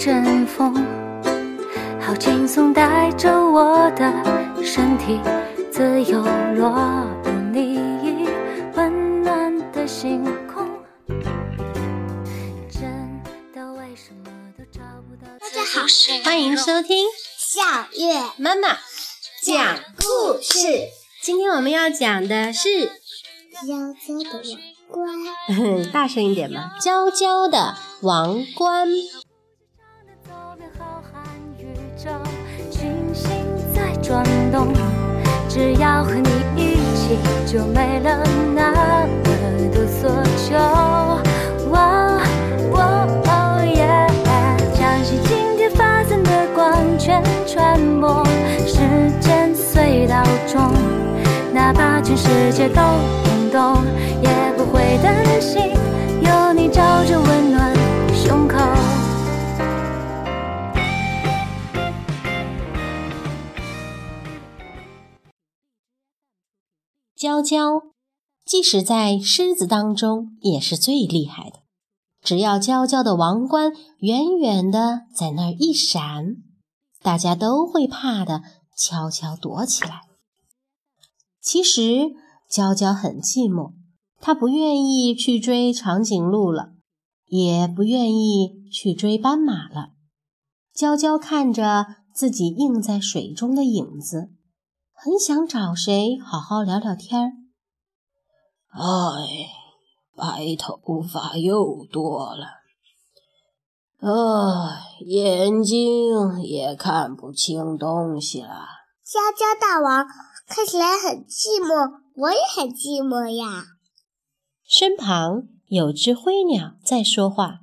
阵风，好轻松带着我的身体自由落入你温暖的星空。真的为什么都找不到？大家好，欢迎收听小月妈妈讲故事。今天我们要讲的是娇娇的王冠。大声一点吧，娇娇的王冠。转动，只要和你一起，就没了那么多所求。哇哇哦耶！相信今天发散的光全传播时间隧道中，哪怕全世界都空洞，也不会担心，娇娇，即使在狮子当中也是最厉害的。只要娇娇的王冠远远的在那儿一闪，大家都会怕的悄悄躲起来。其实娇娇很寂寞，她不愿意去追长颈鹿了，也不愿意去追斑马了。娇娇看着自己映在水中的影子，很想找谁好好聊聊天儿。哎，白头发又多了，哎，眼睛也看不清东西了。娇娇大王看起来很寂寞，我也很寂寞呀。身旁有只灰鸟在说话。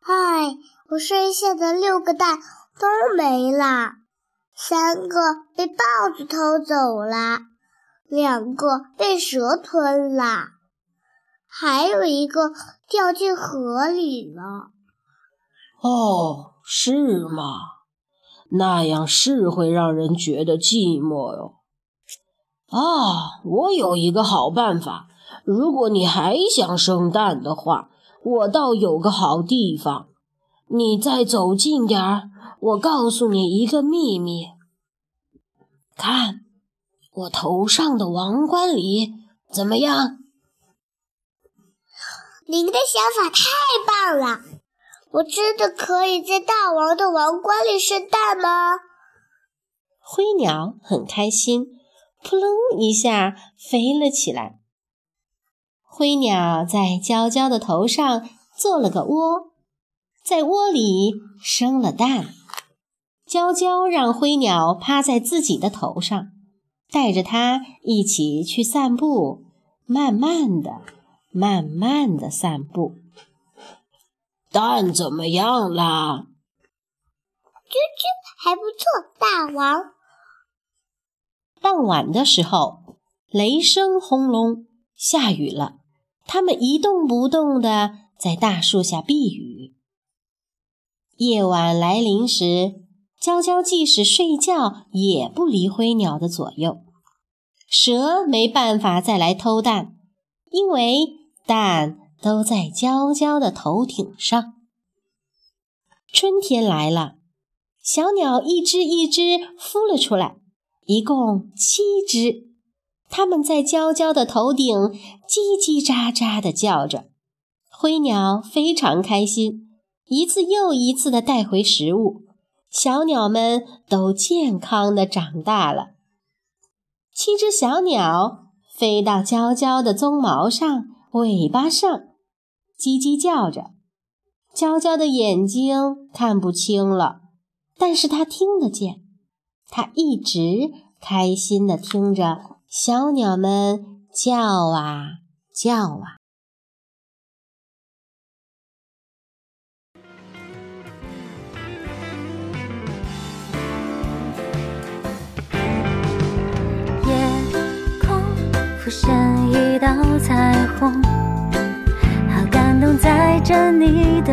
唉，我剩下的六个蛋都没了，三个被豹子偷走了，两个被蛇吞了，还有一个掉进河里了。哦，是吗？那样是会让人觉得寂寞哟。啊，我有一个好办法，如果你还想生蛋的话，我倒有个好地方。你再走近点儿，我告诉你一个秘密。看，我头上的王冠里怎么样？您的想法太棒了！我真的可以在大王的王冠里生蛋吗？灰鸟很开心，扑棱一下飞了起来。灰鸟在娇娇的头上做了个窝，在窝里生了蛋。娇娇让灰鸟趴在自己的头上，带着它一起去散步，慢慢的、慢慢的散步。蛋怎么样啦？啾啾，还不错，大王。傍晚的时候，雷声轰隆，下雨了。他们一动不动的在大树下避雨。夜晚来临时，娇娇即使睡觉也不离灰鸟的左右。蛇没办法再来偷蛋，因为蛋都在娇娇的头顶上。春天来了，小鸟一只一只孵了出来，一共七只。它们在娇娇的头顶叽叽喳喳地叫着。灰鸟非常开心，一次又一次地带回食物，小鸟们都健康的长大了。七只小鸟飞到娇娇的鬃毛上、尾巴上，叽叽叫着。娇娇的眼睛看不清了，但是它听得见。它一直开心地听着。小鸟们叫啊叫啊，出现一道彩虹，好感动。载着你的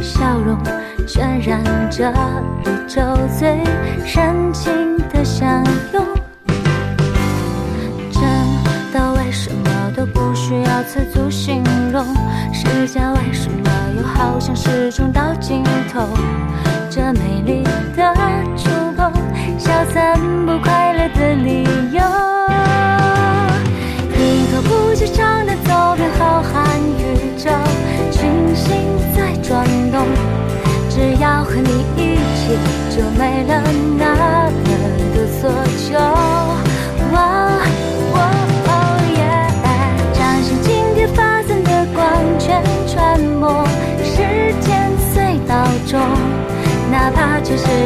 笑容，渲染着宇宙最深情的相拥。真的，为什么都不需要词组形容世界？为什么又好像始终到尽头？这美丽的触碰，消散不快乐的理由。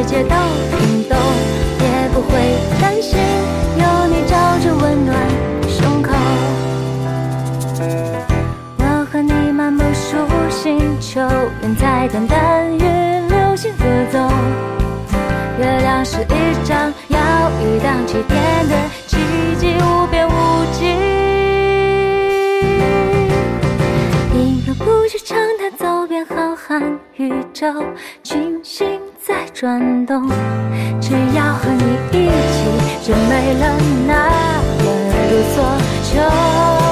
界都停动，也不会担心有你照着温暖胸口。我和你漫步数星球，人在等淡与流星合奏。月亮是一张摇一荡起点的奇迹，无边无际。一个不觉长的走遍浩瀚宇宙，群星在转动，只要和你一起，就没了那么多所求。